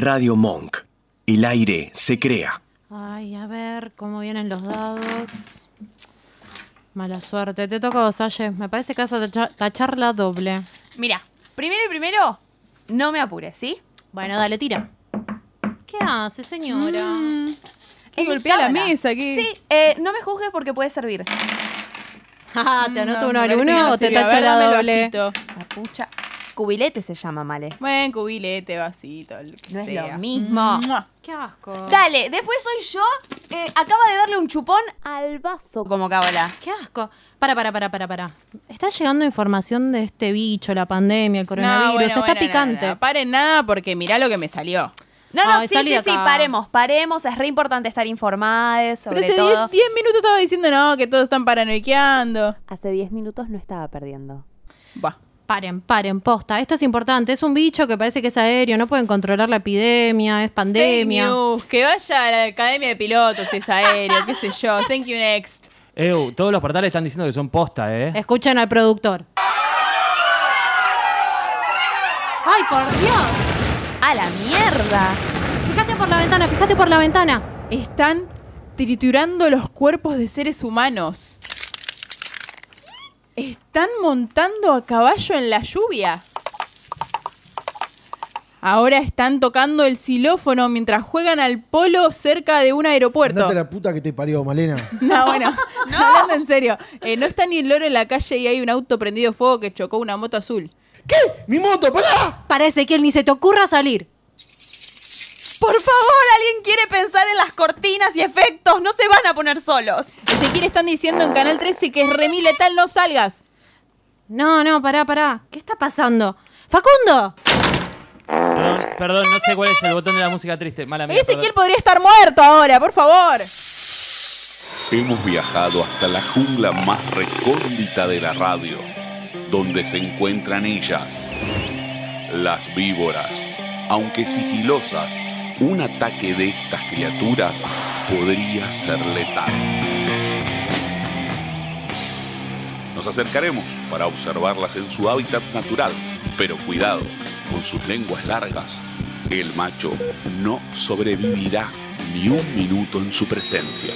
Radio Monk. El aire se crea. Ay, a ver cómo vienen los dados. Mala suerte. Te toca vos, Aye. Me parece que vas a tacha- tachar la doble. Mira, primero y primero, no me apures, ¿sí? Bueno, dale, tira. ¿Qué hace, señora? ¿Qué Es mi golpea la mesa? ¿Qué? Sí, eh, no me juzgues porque puede servir. Ah, ¿Te anoto No, uno al uno no o te dame la doble? La pucha. Cubilete se llama, Male. Buen cubilete, vasito, lo que No es sea. lo mismo. Mua. Qué asco. Dale, después soy yo. eh, acaba de darle un chupón al vaso como cábala. Qué asco. Para, para, para, para, para. Está llegando información de este bicho, la pandemia, el coronavirus. No, bueno, Está bueno, picante. No, no, paren nada porque mirá lo que me salió. No, no, Ay, sí, salí sí, de sí, acá. paremos, paremos. Es re importante estar informadas sobre Pero hace todo. 10 minutos estaba diciendo no, que todos están paranoiqueando. Hace 10 minutos no estaba perdiendo. Bah. Paren, paren, posta. Esto es importante. Es un bicho que parece que es aéreo. No pueden controlar la epidemia. Es pandemia. Fake news, que vaya a la academia de pilotos, si es aéreo, qué sé yo. Thank you next. Eu, todos los portales están diciendo que son posta, ¿eh? Escuchen al productor. ¡Ay, por Dios! ¡A la mierda! Fíjate por la ventana, fíjate por la ventana. Están triturando los cuerpos de seres humanos. Están montando a caballo en la lluvia. Ahora están tocando el xilófono mientras juegan al polo cerca de un aeropuerto. Andate la puta que te parió, Malena. No, bueno, hablando en serio. eh, no está ni el loro en la calle y hay un auto prendido fuego que chocó una moto azul. ¿Qué? ¡Mi moto! ¡Pará! Parece que él ni se te ocurra salir. Por favor, alguien quiere pensar en las cortinas y efectos. No se van a poner solos. Ezequiel están diciendo en Canal 13 que es remi letal, no salgas. No, no, pará, pará. ¿Qué está pasando? ¡Facundo! Perdón, perdón, no sé cuál es el botón de la música triste. Mala mía. Ezequiel perdón. podría estar muerto ahora, por favor. Hemos viajado hasta la jungla más recóndita de la radio, donde se encuentran ellas, las víboras. Aunque sigilosas, un ataque de estas criaturas podría ser letal. Nos acercaremos para observarlas en su hábitat natural, pero cuidado, con sus lenguas largas, el macho no sobrevivirá ni un minuto en su presencia.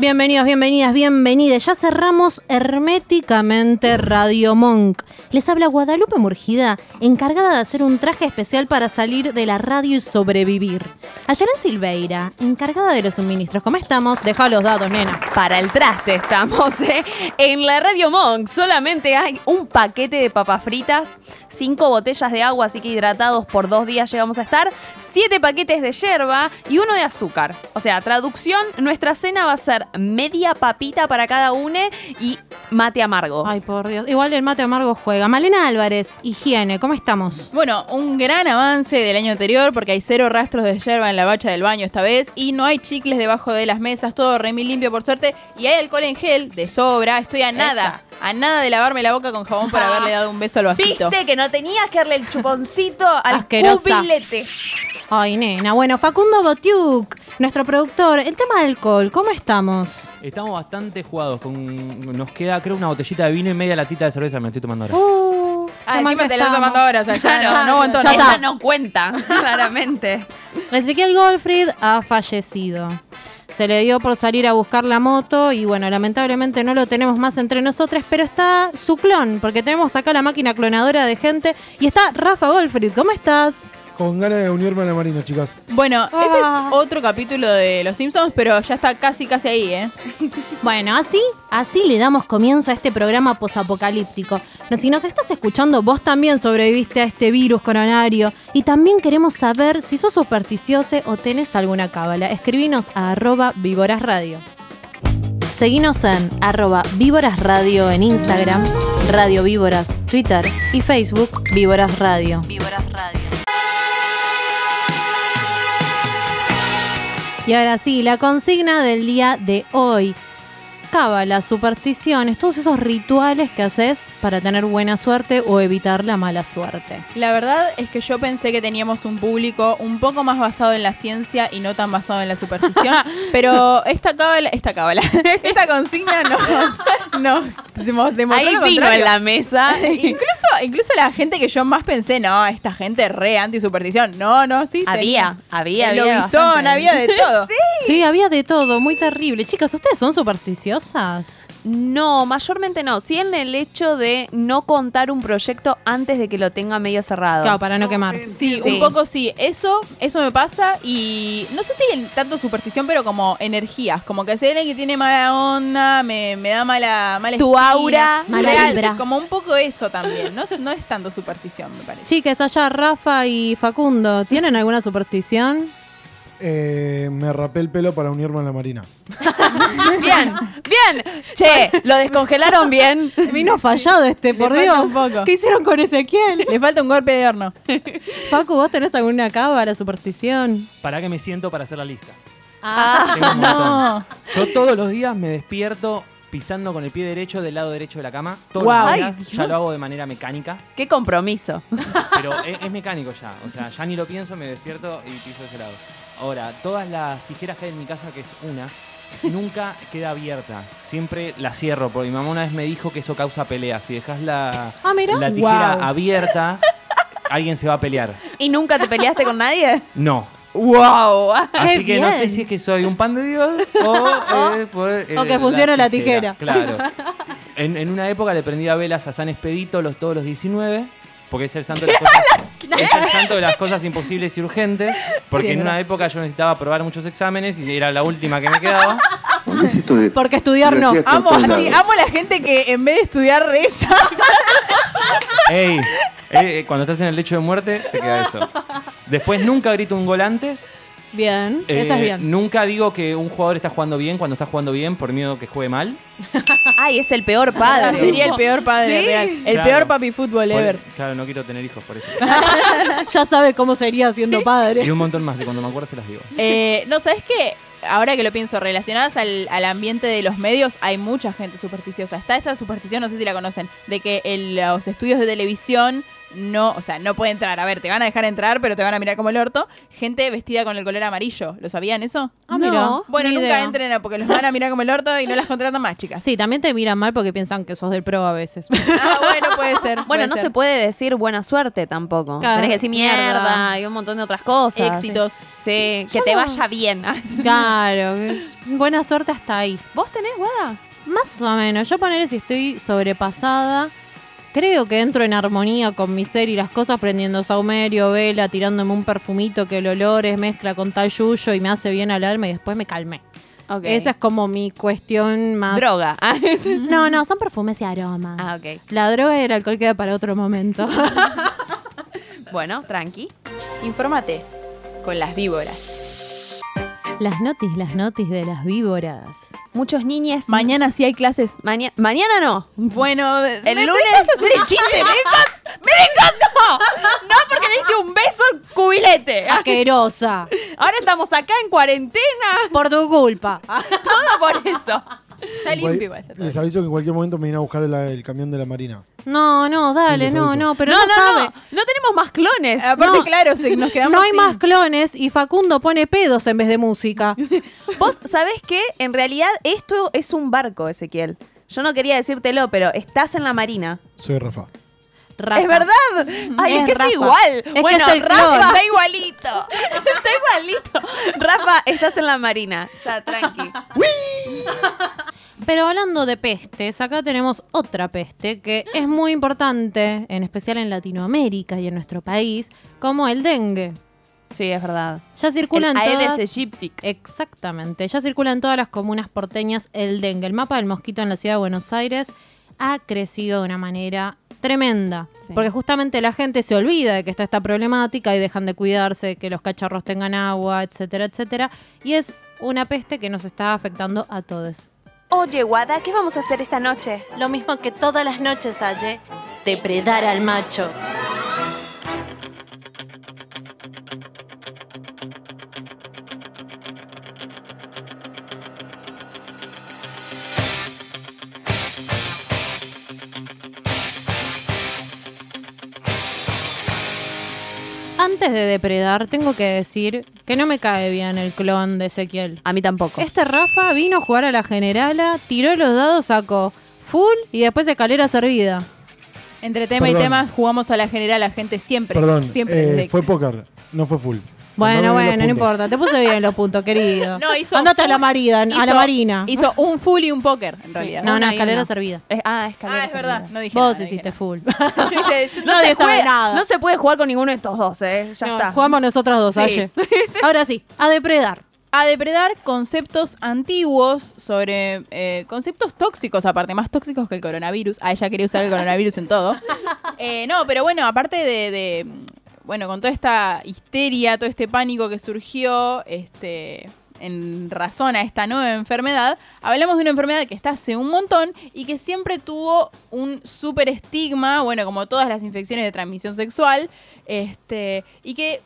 Bienvenidos, bienvenidas, bienvenidas. Ya cerramos herméticamente Radio Monk. Les habla Guadalupe Murgida, encargada de hacer un traje especial para salir de la radio y sobrevivir. Ayaren Silveira, encargada de los suministros. ¿Cómo estamos? Deja los datos, nena. Para el traste estamos, ¿eh? En la Radio Monk solamente hay un paquete de papas fritas, cinco botellas de agua, así que hidratados por dos días llegamos a estar, siete paquetes de yerba y uno de azúcar. O sea, traducción, nuestra cena va a ser media papita para cada uno y mate amargo. Ay, por Dios. Igual el mate amargo juega. Malena Álvarez, higiene, ¿cómo estamos? Bueno, un gran avance del año anterior porque hay cero rastros de yerba en la bacha del baño esta vez y no hay chicles debajo de las mesas, todo remi limpio por suerte y hay alcohol en gel de sobra. Estoy a nada, a nada de lavarme la boca con jabón para haberle dado un beso al vasito. Viste que no tenías que darle el chuponcito al Asquerosa. cubilete. Ay, nena. Bueno, Facundo Botiuk, nuestro productor. El tema del alcohol, ¿cómo estamos? Estamos bastante jugados. Con... Nos queda, creo, una botellita de vino y media latita de cerveza. Me estoy tomando ahora. Uh, Ah, qué mal encima que se lo está estamos. tomando ahora, o sea, ya Claro, no, no aguantó ya nada. está. Esa no cuenta, claramente. Ezequiel Goldfried ha fallecido. Se le dio por salir a buscar la moto y bueno, lamentablemente no lo tenemos más entre nosotros, pero está su clon, porque tenemos acá la máquina clonadora de gente y está Rafa Goldfried. ¿Cómo estás? Con ganas de unirme a la marina, chicas. Bueno, ese Ah. es otro capítulo de Los Simpsons, pero ya está casi, casi ahí, ¿eh? Bueno, así, así le damos comienzo a este programa posapocalíptico. No, Si nos estás escuchando, vos también sobreviviste a este virus coronario y también queremos saber si sos supersticioso o tenés alguna cábala. Escribinos a arroba Víboras Radio. Seguinos en arroba Víboras Radio en Instagram, Radio Víboras, Twitter y Facebook Víboras Radio. Víboras Radio. Y ahora sí, la consigna del día de hoy. Cábalas, supersticiones, todos esos rituales que haces para tener buena suerte o evitar la mala suerte. La verdad es que yo pensé que teníamos un público un poco más basado en la ciencia y no tan basado en la superstición. pero esta cábala, esta cábala, esta consigna nos, nos demo- demostró Hay lo vino contrario. en la mesa. Incluso, incluso la gente que yo más pensé, no, esta gente re anti-superstición. No, no, sí. había, tenía- había, había. lobizón, había de todo. Sí, había de todo, muy terrible. Chicas, ¿ustedes son No, mayormente no. Sí en el hecho de no contar un proyecto antes de que lo tenga medio cerrado. Claro, para no quemar. Sí, Sí. un poco sí. Eso, eso me pasa y no sé si en tanto superstición, pero como energías. Como que alguien que tiene mala onda, me, me da mala, mala Tu espina. aura. Mala Real, vibra. Como un poco eso también. No, es- no es tanto superstición, me parece. Chicas, allá Rafa y Facundo, ¿tienen alguna superstición? Eh, me rapé el pelo para unirme a la marina. Bien, bien. Che, lo descongelaron bien. Vino fallado este, por Dios. un poco. ¿Qué hicieron con Ezequiel? Le falta un golpe de horno. Facu, ¿vos tenés alguna cábala, superstición? ¿Para qué me siento para hacer la lista? Ah, Tengo un montón. No. Yo todos los días me despierto pisando con el pie derecho del lado derecho de la cama. Todos Guau. los Ay, días. ya Dios. lo hago de manera mecánica. Qué compromiso. Pero es, es mecánico ya. O sea, ya ni lo pienso, me despierto y piso de ese lado. Ahora, todas las tijeras que hay en mi casa, que es una, nunca queda abierta. Siempre la cierro, porque mi mamá una vez me dijo que eso causa peleas. Si dejas la, Ah, mira. la tijera abierta, alguien se va a pelear. ¿Y nunca te peleaste con nadie? No. ¡Wow! Así que no sé bien. si es que soy un pan de Dios o, eh, por, eh, O que funciona la tijera. Claro. En, en una época le prendía velas a San Expedito los, todos los 19, porque es el santo de las cosas, es el santo de las cosas imposibles y urgentes, porque Sí, en una verdad. época yo necesitaba aprobar muchos exámenes y era la última que me quedaba. porque estudiar no. Amo, así, amo la gente que en vez de estudiar reza. Ey, eh, cuando estás en el lecho de muerte, te queda eso. Después nunca grito un gol antes. Bien, Eh, esa es bien. Nunca digo que un jugador está jugando bien cuando está jugando bien por miedo que juegue mal. Ay, es el peor padre. sería el peor padre Sí. real. El Claro. peor papi fútbol Por- ever. claro, no quiero tener hijos por eso. Ya sabe cómo sería siendo Y padre. un montón más, y cuando me acuerdo se las digo. Eh, no, ¿sabes qué? Ahora que lo pienso, relacionadas al, al ambiente de los medios, hay mucha gente supersticiosa. Está esa superstición, no sé si la conocen, de que en los estudios de televisión no, o sea, no puede entrar. A ver, te van a dejar entrar, pero te van a mirar como el orto. Gente vestida con el color amarillo. ¿Lo sabían eso? Ah, No. mira. Bueno, nunca idea. entren a- porque los van a mirar como el orto y no las contratan más, chicas. Sí, también te miran mal porque piensan que sos del pro a veces. Ah, bueno, puede ser. Bueno, puede no ser. se puede decir buena suerte tampoco. Claro, Tenés que decir mierda, mierda. y un montón de otras cosas. Éxitos. Sí, que Yo te no- vaya bien. claro, buena suerte hasta ahí. ¿Vos tenés, Guada? Más o menos. Yo poner si estoy sobrepasada. Creo que entro en armonía con mi ser y las cosas, prendiendo saumerio, vela, tirándome un perfumito que el olor es mezcla con tal yuyo y me hace bien al alma y después me calmé. Ok. Esa es como mi cuestión más. Droga. No, no, son perfumes y aromas. ah, ok. La droga y el alcohol queda para otro momento. Bueno, tranqui. Infórmate con las víboras. Las notis, las notis de las víboras. Muchos niñes. Mañana sí hay clases. Maña- mañana no. Bueno, El ¿me lunes. dejas hacer el chiste? ¿Me dejas? No, no porque le diste un beso al cubilete. Asquerosa. Ahora estamos acá en cuarentena. Por tu culpa. Todo por eso. Está limpio igual. está todo Les aviso que en cualquier momento me viene a buscar el, el camión de la marina. No, no, dale, Sí, les no, aviso. no, pero no, no, no, sabe. no. No tenemos más clones. Aparte, No. claro, se- nos quedamos No hay sin- más clones y Facundo pone pedos en vez de música. Vos sabés que en realidad esto es un barco, Ezequiel. Yo no quería decírtelo, pero estás en la marina. Soy Rafa. Rafa. Es verdad. Ay, es, Es que Rafa. es igual. Es que bueno, es el Rafa está igualito. está igualito. Rafa, estás en la marina. Ya, tranqui. Pero hablando de pestes, acá tenemos otra peste que es muy importante, en especial en Latinoamérica y en nuestro país, como el dengue. Sí, es verdad. Ya circula en El Aedes todas... aegypti. Exactamente. Ya circula en todas las comunas porteñas el dengue. El mapa del mosquito en la ciudad de Buenos Aires ha crecido de una manera tremenda. Sí. Porque justamente la gente se olvida de que está esta problemática y dejan de cuidarse, que los cacharros tengan agua, etcétera, etcétera. Y es una peste que nos está afectando a todos. Oye, Wada, ¿qué vamos a hacer esta noche? Lo mismo que todas las noches, Aye. Depredar al macho. Antes de depredar, tengo que decir que no me cae bien el clon de Ezequiel. A mí tampoco. Este Rafa vino a jugar a la generala, tiró los dados, sacó full y después escalera servida. Entre tema Perdón. y tema jugamos a la general, la gente siempre. Perdón, siempre. eh, fue póker, no fue full. Bueno, bueno, no importa. Te puse bien los puntos, querido. No, hizo Andate a la marina, a la hizo- marina. Hizo un full y un póker, en realidad. no, no, una escalera servida. Es- ah, escalera Ah, es verdad. No dije Vos nada, hiciste dije full. nada. Yo hice. yo- Nadie se sabe nada. No se puede jugar con ninguno de estos dos, ¿eh? Ya No, está. Jugamos nosotros dos, Sí. Aye. Ahora sí, a depredar. a depredar conceptos antiguos sobre eh, conceptos tóxicos, aparte, más tóxicos que el coronavirus. Ah, ella quería usar el coronavirus en todo. Eh, no, pero bueno, aparte de, de, bueno, con toda esta histeria, todo este pánico que surgió, este en razón a esta nueva enfermedad, hablamos de una enfermedad que está hace un montón y que siempre tuvo un súper estigma, bueno, como todas las infecciones de transmisión sexual, este, y que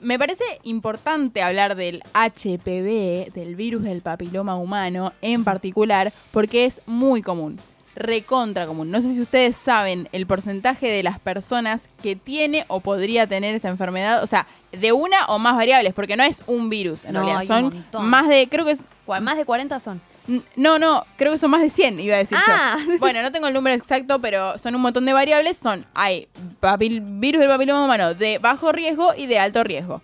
me parece importante hablar del HPV, del virus del papiloma humano en particular, porque es muy común, recontra común. No sé si ustedes saben el porcentaje de las personas que tiene o podría tener esta enfermedad, o sea, de una o más variables, porque no es un virus, en No, realidad, son más de, creo que es, Más de 40 son. no, no, creo que son más de 100, iba a decir Ah. yo. Bueno, no tengo el número exacto, pero son un montón de variables. Son, hay papil- virus del papiloma humano de bajo riesgo y de alto riesgo.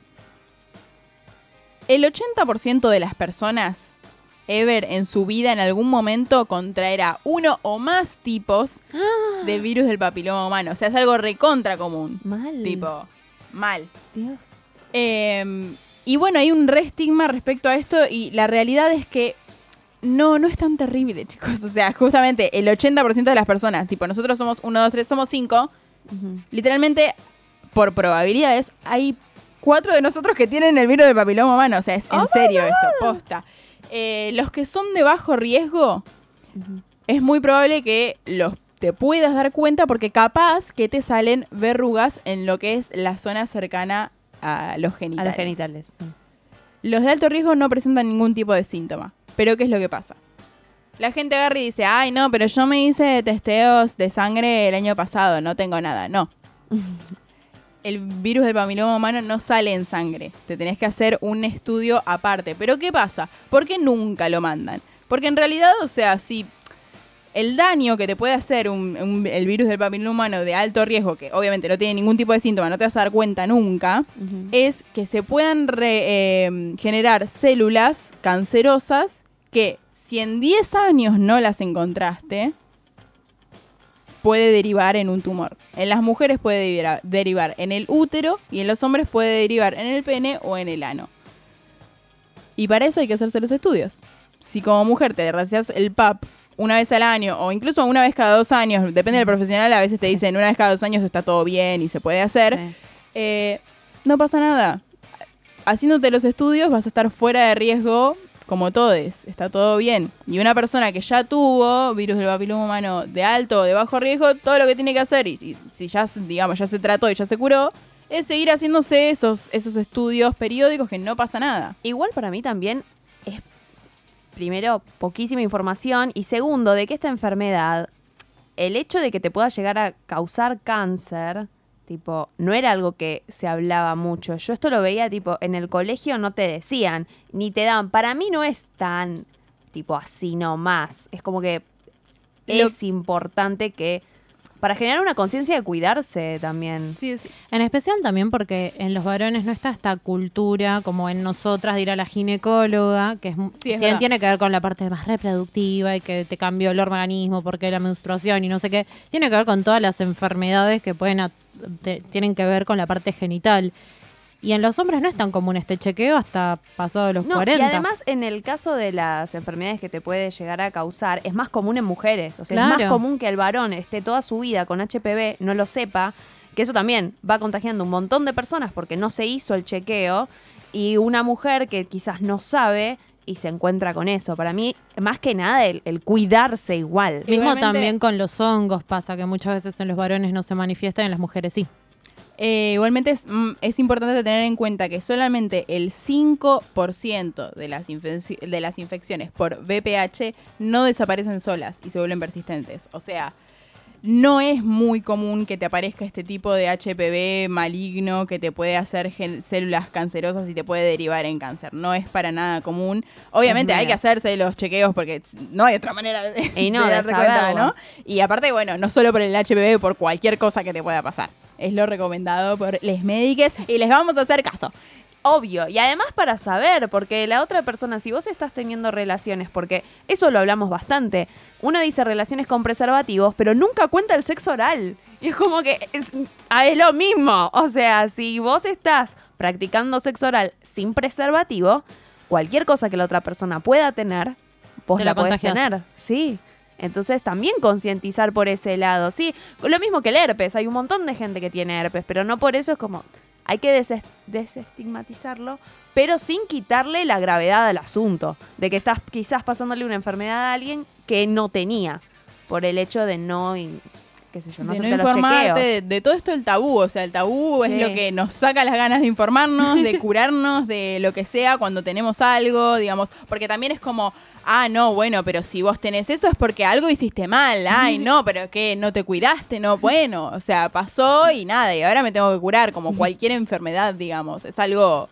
El 80% de las personas ever en su vida en algún momento contraerá uno o más tipos de virus del papiloma humano. O sea, es algo recontra común. Mal. Tipo, mal. Dios. Eh, y bueno, hay un re estigma respecto a esto y la realidad es que no, no es tan terrible, chicos. O sea, justamente el 80% de las personas, tipo, nosotros somos 1, 2, 3, somos 5, literalmente, por probabilidades, hay cuatro de nosotros que tienen el virus del papiloma humano. O sea, es en serio esto, posta. Eh, los que son de bajo riesgo, es muy probable que los te puedas dar cuenta porque capaz que te salen verrugas en lo que es la zona cercana a los A genitales. los genitales. Los de alto riesgo no presentan ningún tipo de síntoma. Pero ¿qué es lo que pasa? La gente agarra y dice, ay no, pero yo me hice testeos de sangre el año pasado, no tengo nada. No. El virus del papiloma humano no sale en sangre. Te tenés que hacer un estudio aparte. Pero ¿qué pasa? ¿Por qué nunca lo mandan? Porque en realidad, o sea, si el daño que te puede hacer un- un- el virus del papiloma humano de alto riesgo, que obviamente no tiene ningún tipo de síntoma, no te vas a dar cuenta nunca, es que se puedan re- eh, generar células cancerosas que si en 10 años no las encontraste, puede derivar en un tumor. En las mujeres puede derivar, en el útero y en los hombres puede derivar en el pene o en el ano. Y para eso hay que hacerse los estudios. Si como mujer te recias el PAP una vez al año o incluso una vez cada dos años, depende del profesional, a veces te dicen una vez cada dos años está todo bien y se puede hacer, Sí. eh, no pasa nada. Haciéndote los estudios vas a estar fuera de riesgo como todos, está todo bien. Y una persona que ya tuvo virus del papiloma humano de alto o de bajo riesgo, todo lo que tiene que hacer, y, y si ya, digamos, ya se trató y ya se curó, es seguir haciéndose esos, esos estudios periódicos que no pasa nada. Igual para mí también es, primero, poquísima información y segundo, de que esta enfermedad, el hecho de que te pueda llegar a causar cáncer, tipo, no era algo que se hablaba mucho. Yo esto lo veía, tipo, en el colegio no te decían, ni te dan. Para mí no es tan, tipo, así nomás. Es como que Lo- es importante que, para generar una conciencia de cuidarse también. Sí, sí. En especial también porque en los varones no está esta cultura como en nosotras de ir a la ginecóloga, que es, Sí, es tiene que ver con la parte más reproductiva y que te cambió el organismo porque la menstruación y no sé qué, tiene que ver con todas las enfermedades que pueden te- tienen que ver con la parte genital. Y en los hombres no es tan común este chequeo hasta pasado los No, 40. y además en el caso de las enfermedades que te puede llegar a causar, es más común en mujeres. O sea, es más común que el varón esté toda su vida con HPV, no lo sepa, que eso también va contagiando un montón de personas porque no se hizo el chequeo, y una mujer que quizás no sabe y se encuentra con eso. Para mí, más que nada, el, el cuidarse igual. Mismo también con los hongos pasa que muchas veces en los varones no se manifiestan, en las mujeres sí. Eh, igualmente es, mm, es importante tener en cuenta que solamente el 5% de las, de las infecciones por VPH no desaparecen solas y se vuelven persistentes. O sea, no es muy común que te aparezca este tipo de HPV maligno que te puede hacer células cancerosas y te puede derivar en cáncer. No es para nada común. Obviamente hay que hacerse los chequeos porque no hay otra manera de, Y no, de cuenta. ¿no? Y aparte, bueno, no solo por el HPV, por cualquier cosa que te pueda pasar. Es lo recomendado por les médicos y les vamos a hacer caso. Obvio, y además para saber, porque la otra persona, si vos estás teniendo relaciones, porque eso lo hablamos bastante, uno dice relaciones con preservativos, pero nunca cuenta el sexo oral. Y es como que es, ah, es lo mismo. O sea, si vos estás practicando sexo oral sin preservativo, cualquier cosa que la otra persona pueda tener, vos Te la, podés tener. Sí. Entonces también concientizar por ese lado. Sí, lo mismo que el herpes. Hay un montón de gente que tiene herpes, pero no por eso es como hay que deses- desestigmatizarlo, pero sin quitarle la gravedad al asunto, de que estás quizás pasándole una enfermedad a alguien que no tenía, por el hecho de no, qué sé yo, no de no informarte de, de todo esto el tabú, o sea, el tabú Sí. es lo que nos saca las ganas de informarnos, de curarnos, de lo que sea cuando tenemos algo, digamos, porque también es como, ah, no, bueno, pero si vos tenés eso es porque algo hiciste mal, ay, no, pero que no te cuidaste, no, bueno, o sea, pasó y nada, y ahora me tengo que curar, como cualquier enfermedad, digamos, es algo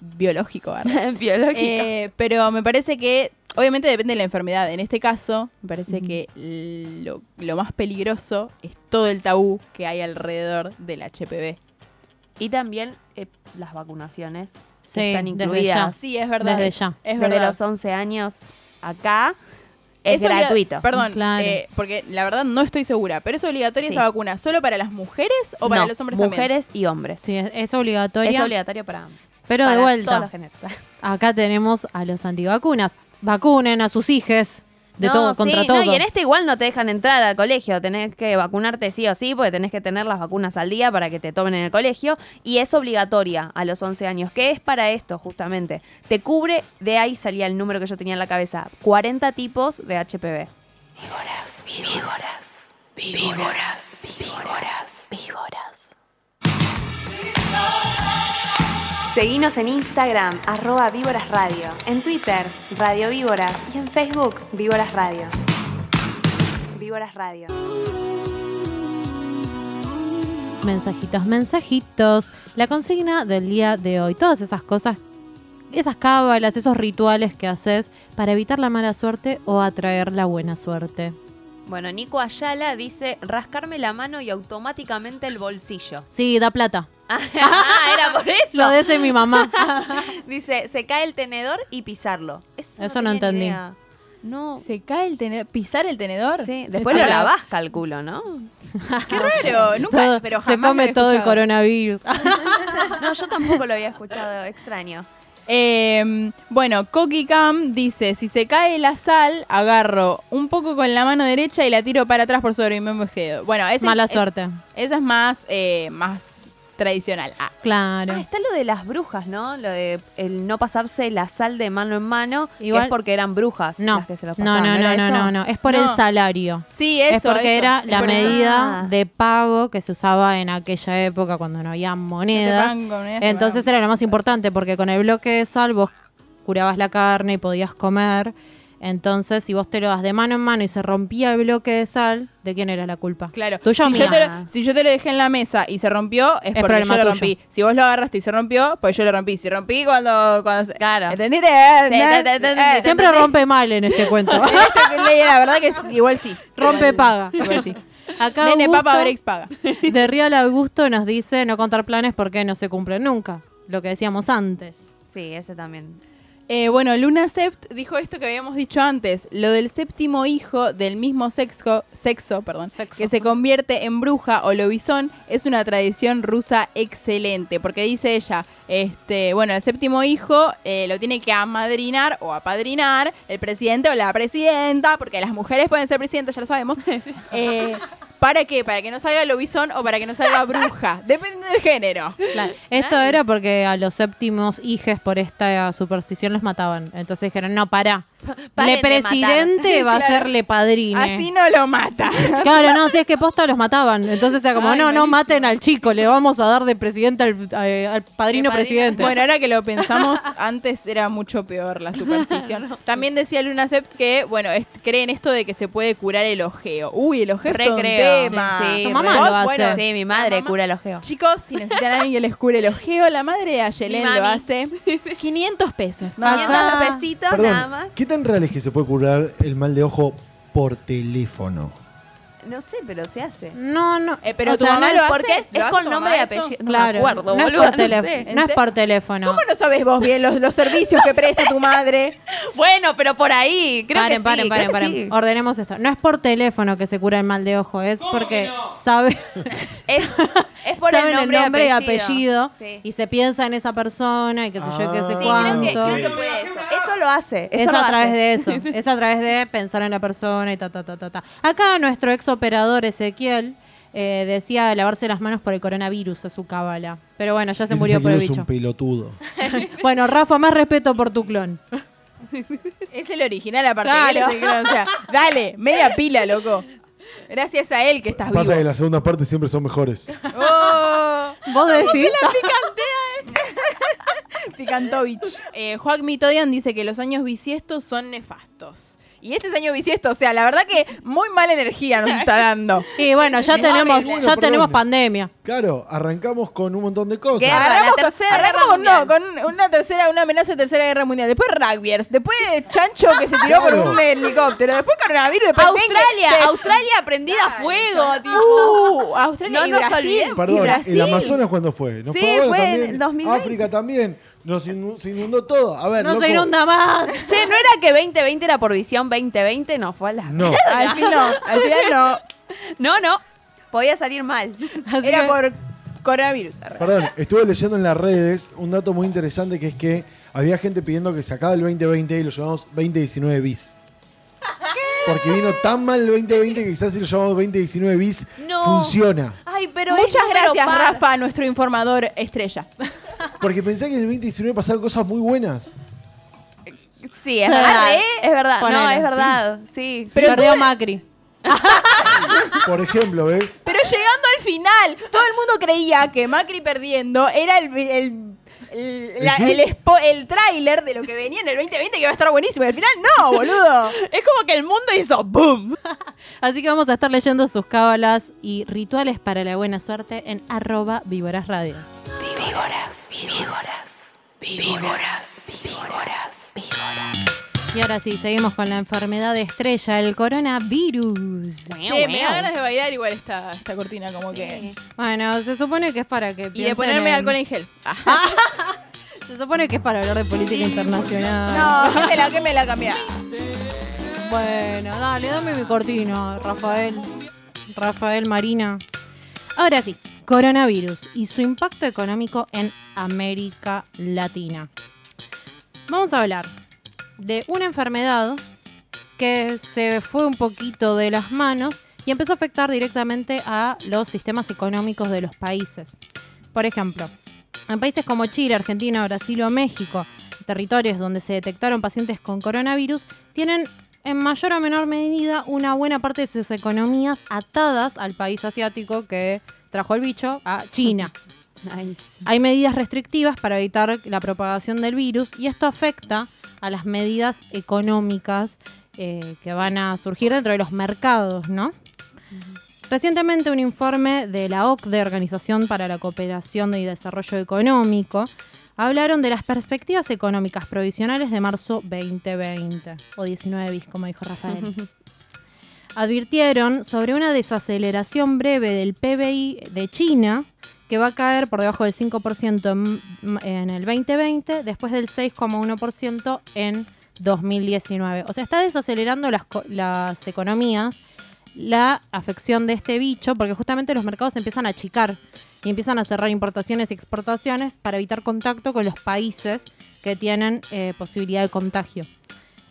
biológico, ¿verdad? Biológico. Eh, pero me parece que, obviamente depende de la enfermedad. En este caso, me parece que lo, lo más peligroso es todo el tabú que hay alrededor del HPV. y también eh, las vacunaciones Sí, están desde incluidas. ya. Sí, es verdad. Desde ya. Es Desde verdad. los 11 años acá es, gratuito. Perdón, Claro. eh, porque la verdad no estoy segura, pero es obligatoria Sí. esa vacuna solo para las mujeres o para No, los hombres también. mujeres y hombres. Sí, es, es obligatoria. Es obligatorio para ambos. pero Para de vuelta, todos los géneros. acá tenemos a los antivacunas. Vacunen a sus hijos de No, todo, contra todo. No, y en este igual no te dejan entrar al colegio. Tenés que vacunarte sí o sí, porque tenés que tener las vacunas al día para que te tomen en el colegio. Y es obligatoria a los 11 años. que es para esto, justamente? Te cubre, de ahí salía el número que yo tenía en la cabeza, 40 tipos de HPV. Víboras, víboras, víboras, víboras, víboras. Seguinos en Instagram, arroba Víboras Radio, en Twitter, Radio Víboras y en Facebook, Víboras Radio. Víboras Radio. Mensajitos, mensajitos. La consigna del día de hoy. Todas esas cosas, esas cábalas, esos rituales que haces para evitar la mala suerte o atraer la buena suerte. Bueno, Nico Ayala dice rascarme la mano y automáticamente el bolsillo. Sí, da plata. Ah, era por eso. Lo dice mi mamá. Dice, se cae el tenedor y pisarlo. Eso, Eso no entendí. idea. No. ¿Se cae el tenedor? ¿Pisar el tenedor? Sí, después lo lavás, calculo, ¿no? Qué raro, nunca, Todo- pero se jamás lo come todo el coronavirus. No, yo tampoco lo había escuchado, extraño. Eh, bueno, Coqui Cam dice, si se cae la sal, agarro un poco con la mano derecha y la tiro para atrás por sobre mi mejeo. Bueno, Mala es, es- suerte. eso es más, eh, más tradicional. Ah, Claro. Ah, está lo de las brujas, ¿no? Lo de el no pasarse la sal de mano en mano, que Igual- es porque eran brujas No, las que se lo no, pasaban. no, no, ¿Era no, eso? no, no. Es por No. el salario. sí, eso. es porque eso, era es la por medida Ah. de pago que se usaba en aquella época cuando no había monedas. pagan con monedas, te Entonces era lo más importante porque con el bloque de sal vos curabas la carne y podías comer. Entonces, si vos te lo das de mano en mano y se rompía el bloque de sal, ¿de quién era la culpa? Claro. Tuyo o si, yo te lo, si yo te lo dejé en la mesa y se rompió, es, porque problema yo lo tuyo. rompí. Si vos lo agarraste y se rompió, pues yo lo rompí. Si rompí cuando... cuando se- Claro. ¿Entendiste? Sí, ¿No? te- te- te- Eh, Siempre rompe mal en este cuento. ley, la verdad que es- igual sí. rompe paga. Igual sí. Acá Nene, Augusto, papa, breaks, paga. de Real Augusto nos dice no contar planes porque no se cumplen nunca. Lo que decíamos antes. Sí, ese también. Eh, bueno, Luna Sept dijo esto que habíamos dicho antes, lo del séptimo hijo del mismo sexo, sexo, perdón, Sexo. que se convierte en bruja o lobizón, es una tradición rusa excelente, porque dice ella, este, bueno, el séptimo hijo eh, lo tiene que amadrinar o apadrinar el presidente o la presidenta, porque las mujeres pueden ser presidentes, ya lo sabemos. Eh, ¿Para qué? ¿Para que no salga lobizón o para que no salga bruja? Depende del género. Claro. Esto era porque a los séptimos hijes por esta superstición los mataban. Entonces dijeron, no, para. Paren Le de presidente va a Claro. serle padrino. Así no lo mata. Claro, no, si es que posta los mataban. Entonces era como, Ay, no, no maten al chico, le vamos a dar de presidente al, al padrino De padrino. presidente. Bueno, ahora que lo pensamos, antes era mucho peor la superstición. También decía Luna Sept que, bueno, es- creen esto de que se puede curar el ojeo. Uy, el ojeo Recreo. Emma. Sí, Tu mamá lo hace. Sí, mi madre mamá- cura el ojeo. Chicos, si necesitan a alguien que les cure el ojeo, la madre de Ayelen Mi lo hace. 500 pesos. ¿no? Acá- 500 pesitos Perdón, nada más. ¿qué tan real es que se puede curar el mal de ojo por teléfono? No sé, pero se hace. No, no. Eh, pero o tu sea, mamá no lo hace. Porque es, ¿Lo es hace con nombre y apellido. No Claro, me acuerdo, no, es por no tele- sé. no es por teléfono. ¿Cómo no sabes vos bien los, los servicios que presta tu madre? Bueno, pero por ahí. Creo paren, que paren, sí, paren, creo que paren. sí. Ordenemos esto. No es por teléfono que se cura el mal de ojo, es porque sabe, Es, es por saben el nombre, y apellido, Sí. y se piensa en esa persona y qué sé yo, qué sé Ah. Cuánto. creo que, creo que puede eso. Eso lo hace. Es lo a través hace. de eso, es a través de pensar en la persona y ta, ta, ta, ta, ta. Acá nuestro ex operador Ezequiel eh, decía lavarse las manos por el coronavirus a su cábala. Pero bueno, ya se Ese murió por el es bicho. un pelotudo. Bueno, Rafa, más respeto por tu clon. Es el original aparte. Claro. él es el que- o sea, dale, media pila, loco. Gracias a él que estás Pasa que vivo. las segundas partes siempre son mejores. Oh, ¿Vos decís? Picantovich. Eh, Joaquín Mitodian dice que los años bisiestos son nefastos. Y este es año bisiesto, o sea, la verdad que muy mala energía nos está dando. Y bueno, ya tenemos, ya Bueno, tenemos perdón. pandemia. Claro, arrancamos con un montón de cosas. Guerra, Arrancamos la con- tercera arrancamos guerra con, no, con una tercera, una amenaza de tercera guerra mundial. Después rugbyers, después Chancho que se tiró por Claro. un helicóptero, después coronavirus, después Australia. Australia prendida a fuego, tipo. Uh, Australia No y nos Brasil. olvidemos. y Perdón, Brasil. ¿el Amazonas cuándo fue? ¿No Sí, fue ahora fue en también? el 2020. África también. Nos inundó, se inundó todo. A ver, No loco. se inunda más. Che, ¿no era que 2020 era por visión 2020? No, fue a la... No. Al fin no, al final no. No, no. Podía salir mal. Así Era que- por coronavirus. Perdón, estuve leyendo en las redes un dato muy interesante que es que había gente pidiendo que se acabe el 2020 y lo llamamos 2019 bis. Porque vino tan mal el 2020 que quizás si lo llamamos 2019 bis No. funciona. Ay, pero Muchas gracias, par. Rafa, nuestro informador estrella. Porque pensé que en el 2019 pasaron cosas muy buenas. Sí, es Sí. verdad. ¿Eh? Es verdad. No, Ponele, es verdad. Sí. Pero Perdió tú- Macri. Por ejemplo, ¿ves? Pero llegando al final, todo el mundo creía que Macri perdiendo era el, el, el, la- qué? el, expo- el tráiler de lo que venía en el 2020 que iba a estar buenísimo. Y al final, no, boludo. Es como que el mundo hizo boom. Así que vamos a estar leyendo sus cábalas y rituales para la buena suerte en arroba víboras radio. Y ahora sí, seguimos con la enfermedad estrella, el coronavirus. Che, me da ganas de bailar igual esta, esta cortina, como que. Bueno, se supone que es para que Y de ponerme en- alcohol en gel. Se supone que es para hablar de política internacional. No, que me la, que me la cambié. Bueno, dale, dame mi cortina, Rafael. Rafael Marina. Ahora sí, coronavirus y su impacto económico en América Latina. Vamos a hablar de una enfermedad que se fue un poquito de las manos y empezó a afectar directamente a los sistemas económicos de los países. Por ejemplo, en países como Chile, Argentina, Brasil o México, territorios donde se detectaron pacientes con coronavirus, tienen en mayor o menor medida una buena parte de sus economías atadas al país asiático que trajo el bicho, a China. Hay medidas restrictivas para evitar la propagación del virus y esto afecta a las medidas económicas eh, que van a surgir dentro de los mercados, ¿no? Recientemente un informe de la OCDE, Organización para la Cooperación y Desarrollo Económico, hablaron de las perspectivas económicas provisionales de marzo 2020, o 19 bis, como dijo Rafael. Advirtieron sobre una desaceleración breve del PBI de China, que va a caer por debajo del 5% en, en el 2020, después del 6,1% en 2019. O sea, está desacelerando las, las economías la afección de este bicho, porque justamente los mercados empiezan a achicar y empiezan a cerrar importaciones y exportaciones para evitar contacto con los países que tienen eh, posibilidad de contagio.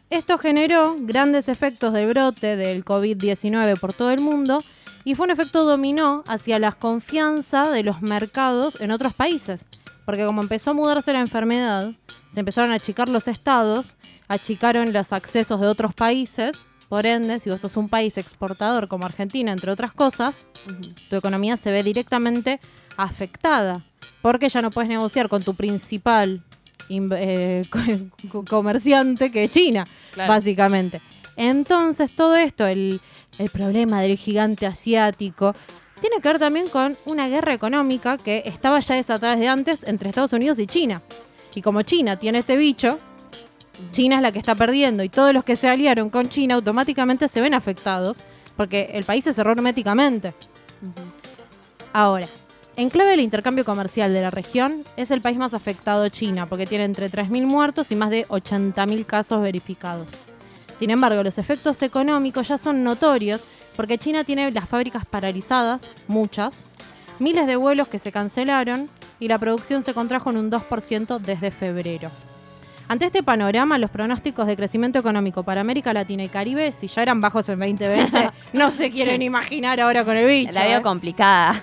Esto generó grandes efectos del brote del COVID-19 por todo el mundo y fue un efecto dominó hacia la confianza de los mercados en otros países. Porque como empezó a mudarse la enfermedad, se empezaron a achicar los estados, achicaron los accesos de otros países. Por ende, si vos sos un país exportador como Argentina, entre otras cosas, tu economía se ve directamente afectada. Porque ya no puedes negociar con tu principal in- eh, co- co- comerciante que China, Claro. básicamente. Entonces, todo esto, el, el problema del gigante asiático, tiene que ver también con una guerra económica que estaba ya desatada desde antes entre Estados Unidos y China. Y como China tiene este bicho, China es la que está perdiendo y todos los que se aliaron con China automáticamente se ven afectados porque el país se cerró herméticamente. Ahora, en clave del intercambio comercial de la región, es el país más afectado China, porque tiene entre 3.000 muertos y más de 80.000 casos verificados. Sin embargo, los efectos económicos ya son notorios, porque China tiene las fábricas paralizadas, muchas, miles de vuelos que se cancelaron y la producción se contrajo en un 2% desde febrero. Ante este panorama, los pronósticos de crecimiento económico para América Latina y Caribe, si ya eran bajos en 2020, no se quieren imaginar ahora con el bicho. La veo ¿eh? complicada.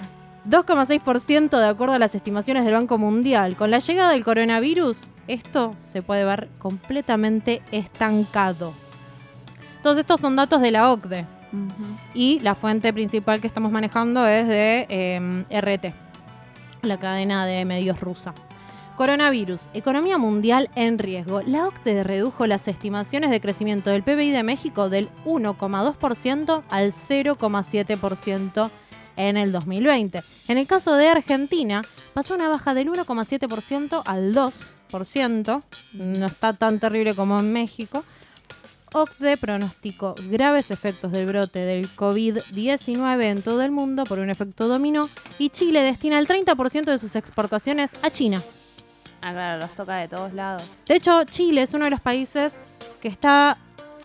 2,6% de acuerdo a las estimaciones del Banco Mundial. Con la llegada del coronavirus, esto se puede ver completamente estancado. Todos estos son datos de la OCDE y la fuente principal que estamos manejando es de eh, RT, la cadena de medios rusa. Coronavirus, economía mundial en riesgo. La OCDE redujo las estimaciones de crecimiento del PBI de México del 1,2% al 0,7% en el 2020. En el caso de Argentina, pasó una baja del 1,7% al 2%. No está tan terrible como en México. OCDE pronosticó graves efectos del brote del COVID-19 en todo el mundo por un efecto dominó y Chile destina el 30% de sus exportaciones a China. Ah, claro, los toca de todos lados. De hecho, Chile es uno de los países que está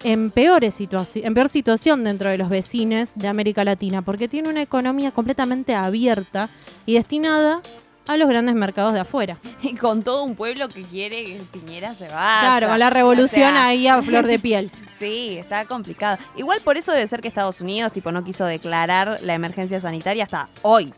en, peores situaci- en peor situación dentro de los vecinos de América Latina, porque tiene una economía completamente abierta y destinada a los grandes mercados de afuera. Y con todo un pueblo que quiere que Piñera se vaya. Claro, con la revolución O sea, ahí a flor de piel. Sí, está complicado. Igual por eso debe ser que Estados Unidos tipo no quiso declarar la emergencia sanitaria hasta hoy.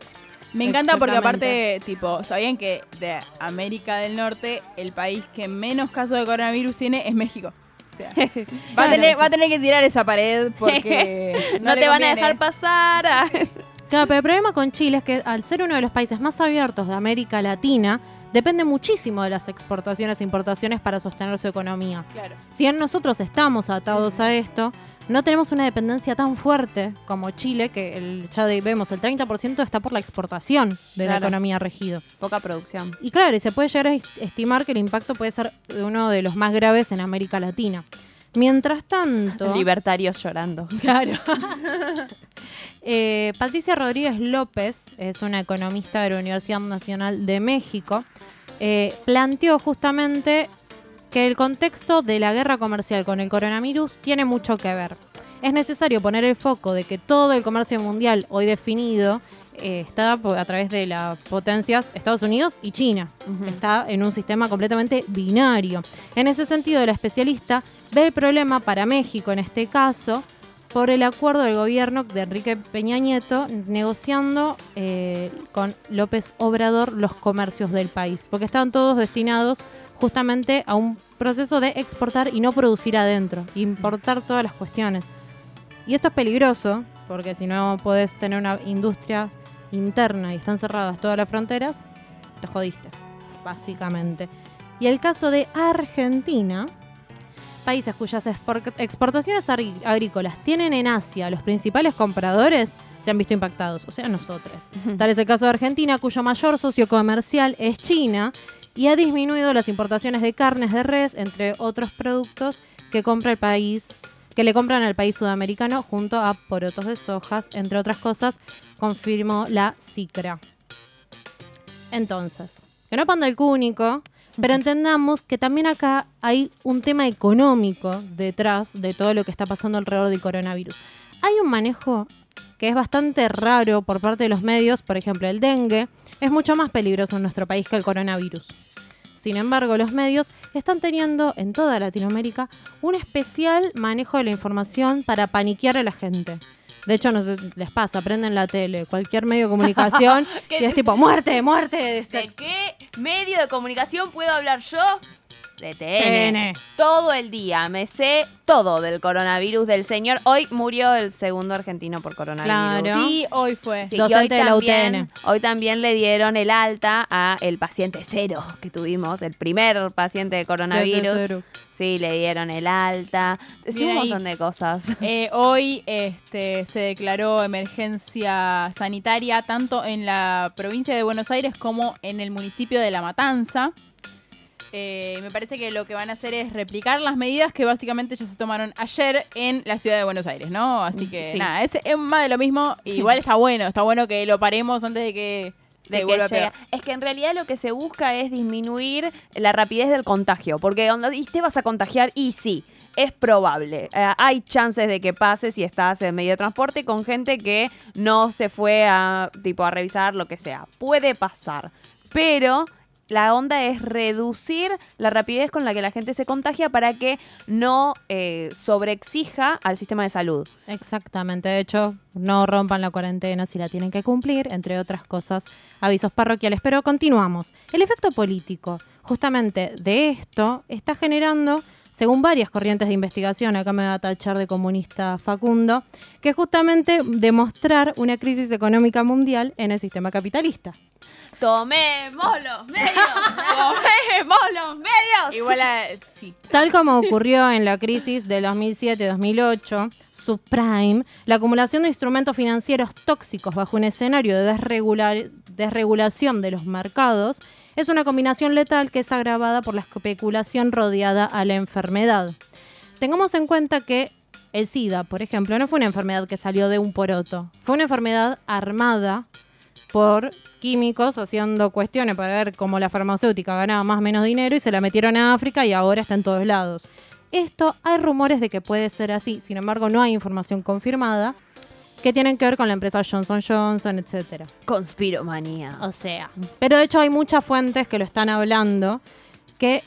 Me encanta porque aparte, tipo, sabían que de América del Norte el país que menos casos de coronavirus tiene es México. Sea, va, a tener, va a tener que tirar esa pared porque No, te van a dejar pasar. Claro, pero el problema con Chile es que al ser uno de los países más abiertos de América Latina, depende muchísimo de las exportaciones e importaciones para sostener su economía. Claro. Si bien nosotros estamos atados a esto, no tenemos una dependencia tan fuerte como Chile, que el, ya vemos el 30% está por la exportación de la economía regido. Poca producción. Y claro, y se puede llegar a est- estimar que el impacto puede ser uno de los más graves en América Latina. Mientras tanto... Libertarios llorando. Claro. Eh, Patricia Rodríguez López es una economista de la Universidad Nacional de México. eh, planteó justamente que el contexto de la guerra comercial con el coronavirus tiene mucho que ver. Es necesario poner el foco de que todo el comercio mundial hoy definido eh, está a través de las potencias Estados Unidos y China. Está en un sistema completamente binario. En ese sentido, la especialista ve el problema para México en este caso por el acuerdo del gobierno de Enrique Peña Nieto negociando eh, con López Obrador los comercios del país, porque están todos destinados justamente a un proceso de exportar y no producir adentro, importar todas las cuestiones. Y esto es peligroso, porque si no podés tener una industria interna y están cerradas todas las fronteras, te jodiste, básicamente. Y el caso de Argentina, países cuyas expor- exportaciones agrícolas tienen en Asia los principales compradores, se han visto impactados, o sea, nosotros. Tal es el caso de Argentina, cuyo mayor socio comercial es China y ha disminuido las importaciones de carnes de res, entre otros productos que compra el país que le compran al país sudamericano junto a porotos de sojas, entre otras cosas, confirmó la CICRA. Entonces, que no panda el cúnico, pero entendamos que también acá hay un tema económico detrás de todo lo que está pasando alrededor del coronavirus. Hay un manejo que es bastante raro por parte de los medios, por ejemplo, el dengue es mucho más peligroso en nuestro país que el coronavirus. Sin embargo, los medios están teniendo en toda Latinoamérica un especial manejo de la información para paniquear a la gente. De hecho, no sé, les pasa, prenden la tele, cualquier medio de comunicación, que es tipo, muerte, muerte. ¿De qué medio de comunicación puedo hablar yo? De TN. Todo el día. Me sé todo del coronavirus del señor. Hoy murió el segundo argentino por coronavirus. Claro. Sí, hoy fue. Sí, Docente hoy de la también, UTN. hoy también le dieron el alta a el paciente cero que tuvimos, el primer paciente de coronavirus. Sí, le dieron el alta. Sí, un ahí. montón de cosas. Eh, hoy este, se declaró emergencia sanitaria tanto en la provincia de Buenos Aires como en el municipio de La Matanza. Eh, me parece que lo que van a hacer es replicar las medidas que básicamente ya se tomaron ayer en la ciudad de Buenos Aires, ¿no? Así que Sí. nada, es, es más de lo mismo. Igual está bueno, está bueno que lo paremos antes de que de se que vuelva a llegue. pegar. Es que en realidad lo que se busca es disminuir la rapidez del contagio, porque onda, y te vas a contagiar y sí, es probable. Eh, hay chances de que pase si estás en medio de transporte con gente que no se fue a tipo a revisar lo que sea. Puede pasar, pero la onda es reducir la rapidez con la que la gente se contagia para que no eh, sobreexija al sistema de salud. Exactamente, de hecho, no rompan la cuarentena si la tienen que cumplir, entre otras cosas, avisos parroquiales. Pero continuamos. El efecto político, justamente de esto, está generando, según varias corrientes de investigación, acá me va a tachar de comunista Facundo, que es justamente demostrar una crisis económica mundial en el sistema capitalista. Tomemos los medios, tomemos los medios. Igual a, sí. Tal como ocurrió en la crisis del 2007-2008, subprime, la acumulación de instrumentos financieros tóxicos bajo un escenario de desregular- desregulación de los mercados es una combinación letal que es agravada por la especulación rodeada a la enfermedad. Tengamos en cuenta que el SIDA, por ejemplo, no fue una enfermedad que salió de un poroto, fue una enfermedad armada por químicos haciendo cuestiones para ver cómo la farmacéutica ganaba más o menos dinero y se la metieron a África y ahora está en todos lados. Esto hay rumores de que puede ser así, sin embargo no hay información confirmada que tienen que ver con la empresa Johnson Johnson, etcétera. Conspiromanía. O sea, pero de hecho hay muchas fuentes que lo están hablando que